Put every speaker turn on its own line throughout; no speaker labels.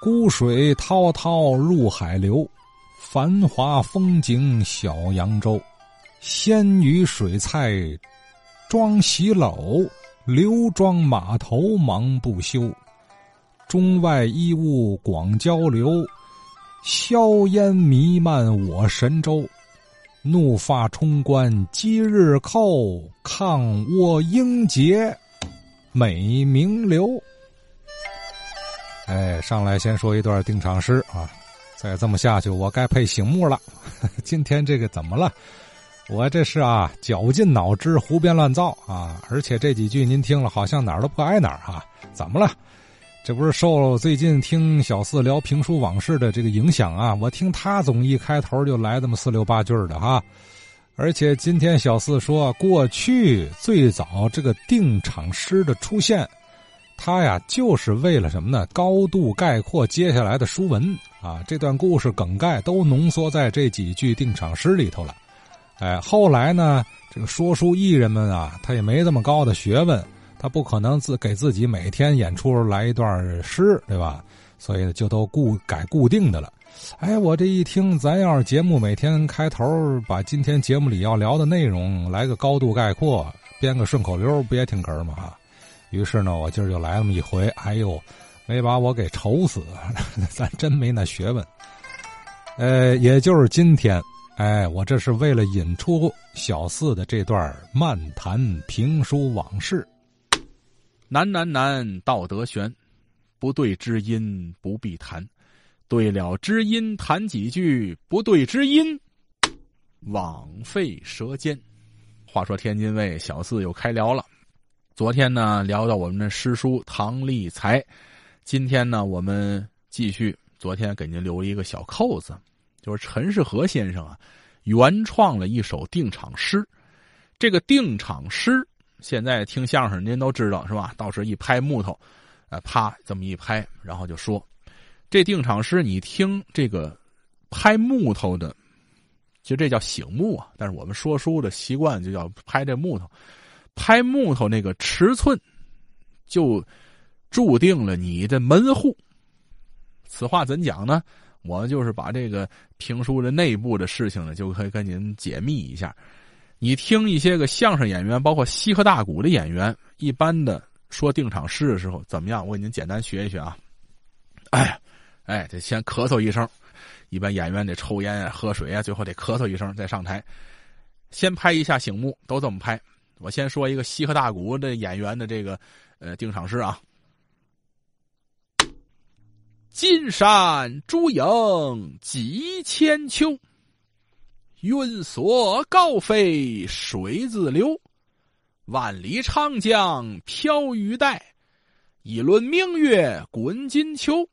孤水滔滔入海流，繁华风景小扬州。鲜鱼水菜装洗篓，刘庄码头忙不休。中外衣物广交流，硝烟弥漫我神州。怒发冲冠击日寇，抗倭英杰美名留。哎，上来先说一段定场诗啊！再这么下去，我该配醒目了。今天这个怎么了？我这是啊，绞尽脑汁胡编乱造啊！而且这几句您听了，好像哪儿都不挨哪儿哈。怎么了？这不是受最近听小四聊评书往事的这个影响啊？我听他总一开头就来这么四六八句的哈。而且今天小四说，过去最早这个定场诗的出现，他呀就是为了什么呢？高度概括接下来的书文啊，这段故事梗概都浓缩在这几句定场诗里头了。哎，后来呢，这个说书艺人们啊，他也没这么高的学问。他不可能自给自己每天演出来一段诗，对吧？所以就都固改固定的了。哎，我这一听，咱要是节目每天开头把今天节目里要聊的内容来个高度概括，编个顺口溜，不也挺哏嘛？哈。于是呢，我今儿就来那么一回，哎呦，没把我给愁死，咱真没那学问。呃，也就是今天，哎，我这是为了引出小四的这段漫谈评书往事。
难难难，道德悬，不对知音不必谈，对了知音谈几句，不对知音，枉费舌尖。话说天津卫小四又开聊了，昨天呢聊到我们的师叔唐立才，今天呢我们继续，昨天给您留一个小扣子，就是陈世和先生啊原创了一首定场诗，这个定场诗。现在听相声，您都知道是吧？到时一拍木头，呃，啪这么一拍，然后就说：“这定场诗，你听这个拍木头的，其实这叫醒木啊。但是我们说书的习惯就叫拍这木头，拍木头那个尺寸，就注定了你的门户。此话怎讲呢？我就是把这个评书的内部的事情呢，就可以跟您解密一下。”你听一些个相声演员，包括西河大鼓的演员，一般的说定场诗的时候怎么样？我给您简单学一学啊。哎，哎，得先咳嗽一声。一般演员得抽烟啊、喝水啊，最后得咳嗽一声再上台。先拍一下醒目，都这么拍。我先说一个西河大鼓的演员的这个呃定场诗啊。金山朱影几千秋。云锁高飞水自流，万里长江飘玉带，一轮明月滚金秋。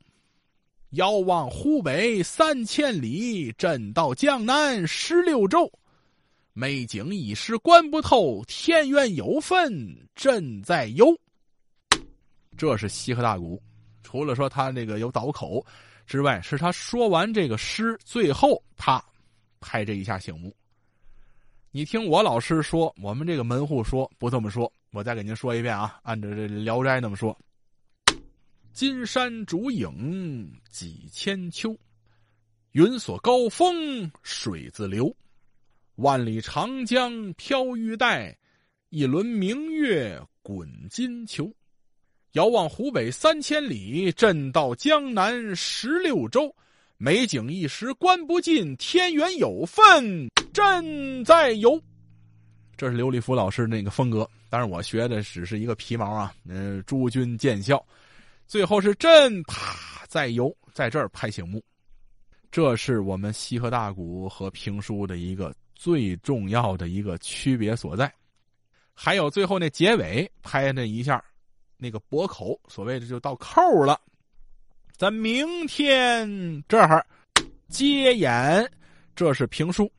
遥望湖北三千里，震到江南十六州。美景一时观不透，天缘有份朕在游。这是西河大鼓，除了说他那个有倒口之外，是他说完这个诗，最后他。拍这一下醒目。你听我老师说，我们这个门户说不这么说，我再给您说一遍啊，按照这《聊斋》那么说：金山竹影几千秋，云锁高峰水自流，万里长江飘玉带，一轮明月滚金球。遥望湖北三千里，震到江南十六州。美景一时观不尽，天缘有份朕在游。这是刘立福老师那个风格，当然我学的只是一个皮毛啊。嗯，诸君见笑。最后是朕啪在游，在这儿拍醒目。这是我们西河大鼓和评书的一个最重要的一个区别所在。还有最后那结尾拍那一下，那个博口，所谓的就到扣了。咱明天这儿接演，这是评书。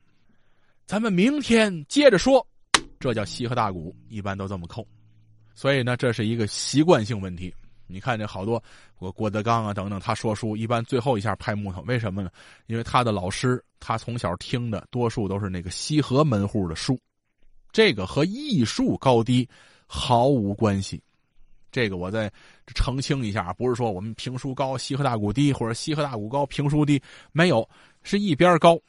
咱们明天接着说，这叫西河大鼓，一般都这么扣。所以呢，这是一个习惯性问题。你看这好多我郭德纲啊等等，他说书一般最后一下拍木头，为什么呢？因为他的老师，他从小听的多数都是那个西河门户的书，这个和艺术高低毫无关系。这个我再澄清一下，不是说我们评书高，西河大鼓低，或者西河大鼓高，评书低，没有，是一边高，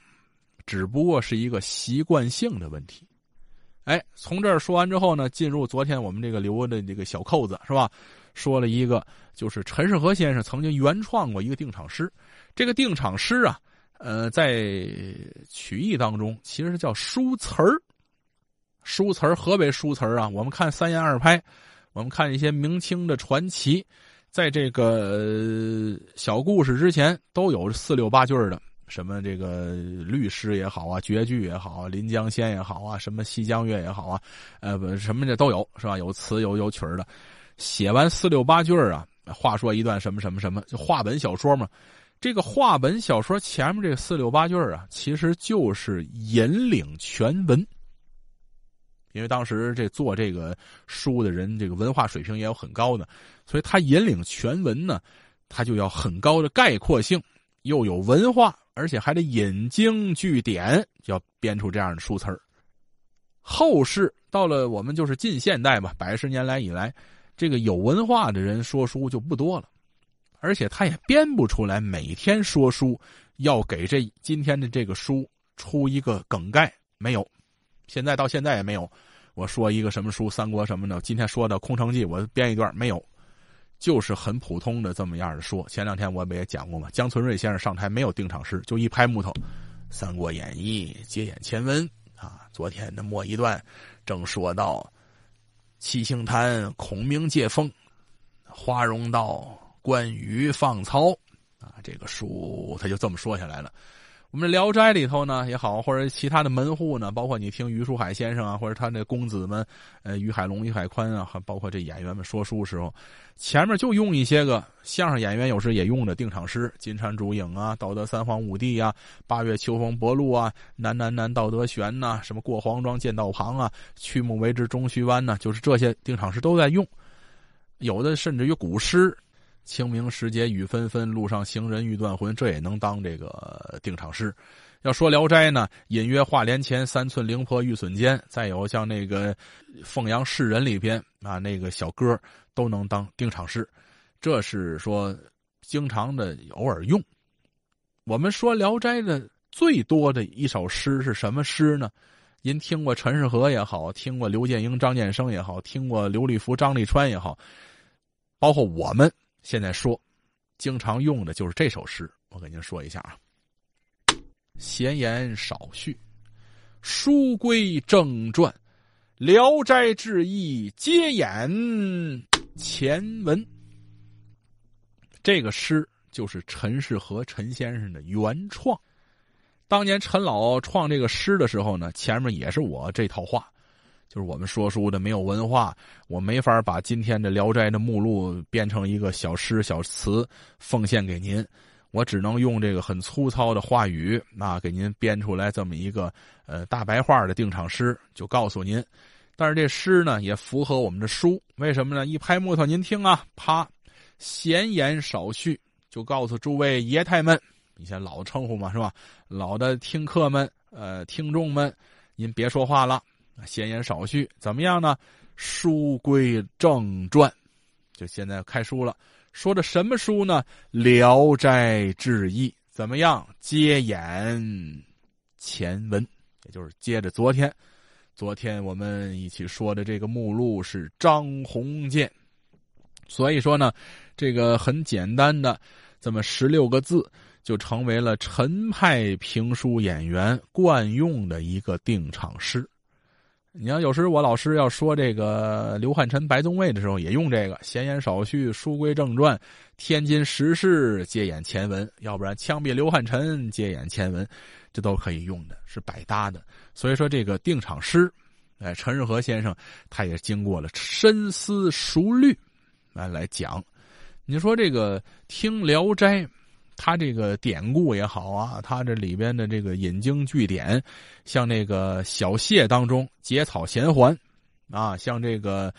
只不过是一个习惯性的问题。哎，从这儿说完之后呢，进入昨天我们这个留的这个小扣子是吧？说了一个，就是陈世和先生曾经原创过一个定场诗，这个定场诗啊，呃，在曲艺当中其实叫书词儿。书词儿，河北书词儿啊，我们看三言二拍。我们看一些明清的传奇，在这个小故事之前都有四六八句的，什么这个律诗也好啊，绝句也好啊，临江仙也好啊，什么西江月也好啊，呃，什么的都有是吧？有词有有曲儿的，写完四六八句啊，话说一段什么什么什么，就话本小说嘛。这个话本小说前面这四六八句啊，其实就是引领全文。因为当时这做这个书的人，这个文化水平也有很高的，所以他引领全文呢，他就要很高的概括性，又有文化，而且还得引经据典，要编出这样的书词儿。后世到了我们就是近现代吧，百十年来以来，这个有文化的人说书就不多了，而且他也编不出来每天说书要给这今天的这个书出一个梗概，没有。现在到现在也没有，我说一个什么书，三国什么的。今天说的《空城计》，我编一段没有，就是很普通的这么样的说。前两天我不也讲过嘛，江存瑞先生上台没有定场诗，就一拍木头，《三国演义》接演前文啊。昨天的末一段正说到七星坛孔明借风，花荣道关羽放曹啊，这个书他就这么说下来了。我们《聊斋》里头呢也好，或者其他的门户呢，包括你听于书海先生啊，或者他那公子们，呃，于海龙、于海宽啊，包括这演员们说书时候，前面就用一些个相声演员有时也用的定场诗，金蝉烛影啊，道德三皇五帝啊，八月秋风薄露啊，南南南道德悬呐，什么过黄庄见道旁啊，曲目为之中须弯呐，就是这些定场诗都在用，有的甚至于古诗。清明时节雨纷纷，路上行人欲断魂。这也能当这个定场诗。要说《聊斋》呢，隐约画帘前，三寸灵魄玉损坚。再有像那个《凤阳世人》里边啊，那个小哥都能当定场诗。这是说经常的偶尔用。我们说《聊斋》的最多的一首诗是什么诗呢？您听过陈世和也好，听过刘建英、张建生也好，听过刘立福、张立川也好，包括我们。现在说，经常用的就是这首诗，我给您说一下啊。闲言少叙，书归正传，《聊斋志异》接演前文。这个诗就是陈世和陈先生的原创。当年陈老创这个诗的时候呢，前面也是我这套话。就是我们说书的没有文化，我没法把今天的《聊斋》的目录编成一个小诗小词奉献给您，我只能用这个很粗糙的话语啊，给您编出来这么一个呃大白话的定场诗，就告诉您。但是这诗呢也符合我们的书，为什么呢？一拍木头，您听啊，啪，闲言少叙，就告诉诸位爷太们，以前老称呼嘛是吧？老的听客们，呃，听众们，您别说话了。闲言少叙，怎么样呢？书归正传，就现在开书了。说的什么书呢？《聊斋志异》。怎么样？接演前文，也就是接着昨天。昨天我们一起说的这个目录是张鸿渐，所以说呢，这个很简单的这么十六个字，就成为了陈派评书演员惯用的一个定场诗。你要有时我老师要说这个刘汉臣、白宗卫的时候，也用这个闲言少叙，书归正传，天津时事接眼前文，要不然枪毙刘汉臣接眼前文，这都可以用的，是百搭的。所以说这个定场诗，哎，陈日和先生他也经过了深思熟虑，来来讲。你说这个听《聊斋》。他这个典故也好啊，他这里边的这个引经据典，像那个小谢当中结草衔环，啊，像这个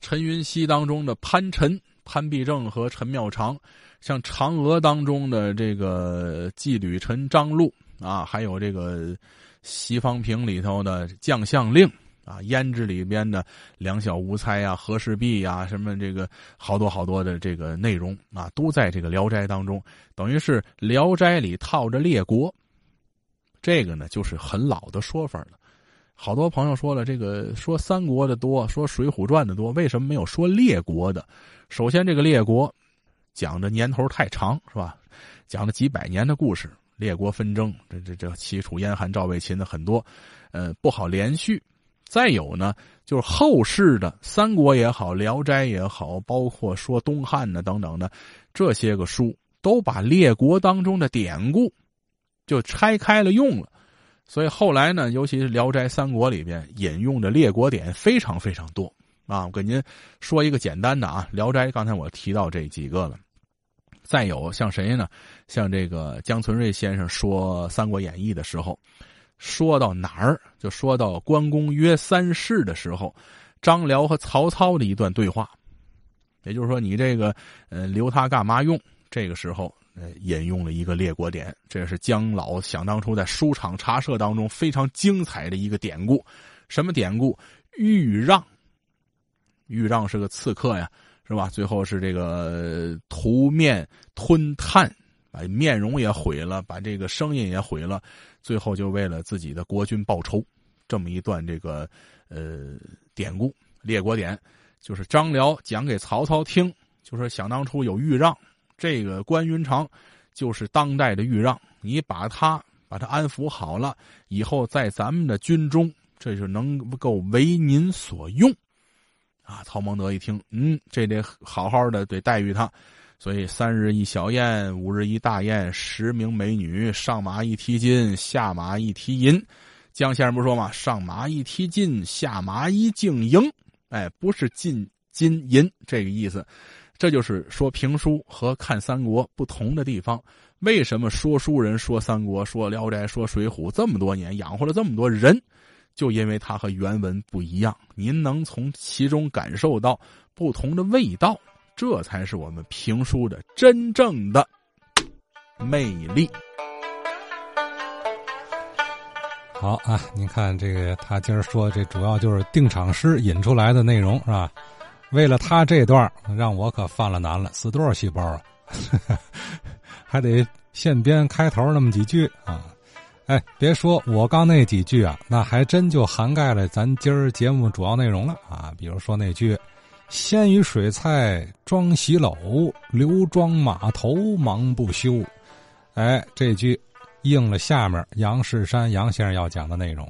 陈云熙当中的潘陈潘必正和陈妙长，像嫦娥当中的这个纪吕臣张禄啊，还有这个西方平里头的将相令啊，胭脂里边的两小无猜呀、和氏璧呀，什么这个好多好多的这个内容啊，都在这个《聊斋》当中，等于是《聊斋》里套着列国。这个呢，就是很老的说法了。好多朋友说了，这个说三国的多，说《水浒传》的多，为什么没有说列国的？首先，这个列国讲的年头太长，是吧？讲了几百年的故事，列国纷争，这这这齐楚燕韩赵魏秦的很多，呃，不好连续。再有呢，就是后世的《三国》也好，《聊斋》也好，包括说东汉的等等的这些个书，都把列国当中的典故就拆开了用了。所以后来呢，尤其是《聊斋》《三国》里边引用的列国典非常非常多啊。我给您说一个简单的啊，《聊斋》刚才我提到这几个了。再有像谁呢？像这个江存瑞先生说《三国演义》的时候，说到哪儿就说到关公约三世的时候，张辽和曹操的一段对话。也就是说，你这个呃留他干嘛用？这个时候。引用了一个列国典，这是姜老想当初在书场茶社当中非常精彩的一个典故。什么典故？豫让。豫让是个刺客呀，是吧？最后是这个屠面吞炭，把面容也毁了，把这个声音也毁了，最后就为了自己的国君报仇。这么一段这个呃典故，列国典，就是张辽讲给曹操听，就说想当初有豫让。这个关云长就是当代的豫让，你把他把他安抚好了，以后在咱们的军中，这就能够为您所用。啊，曹孟德一听，嗯，这得好好的得待遇他，所以三日一小宴，五日一大宴，十名美女，上马一提金，下马一提银。江先生不说吗？上马一提金，下马一敬迎。哎，不是进金银这个意思。这就是说评书和看三国不同的地方。为什么说书人说三国、说聊斋、说水浒这么多年，养活了这么多人，就因为它和原文不一样。您能从其中感受到不同的味道，这才是我们评书的真正的魅力。
好啊，您看这个，他今儿说这主要就是定场诗引出来的内容，是吧？为了他这段让我可犯了难了，死多少细胞啊？还得现编开头那么几句啊！哎，别说我刚那几句啊，那还真就涵盖了咱今儿节目主要内容了啊！比如说那句“鲜鱼水菜装洗篓，刘庄码头忙不休”，哎，这句应了下面杨世山杨先生要讲的内容。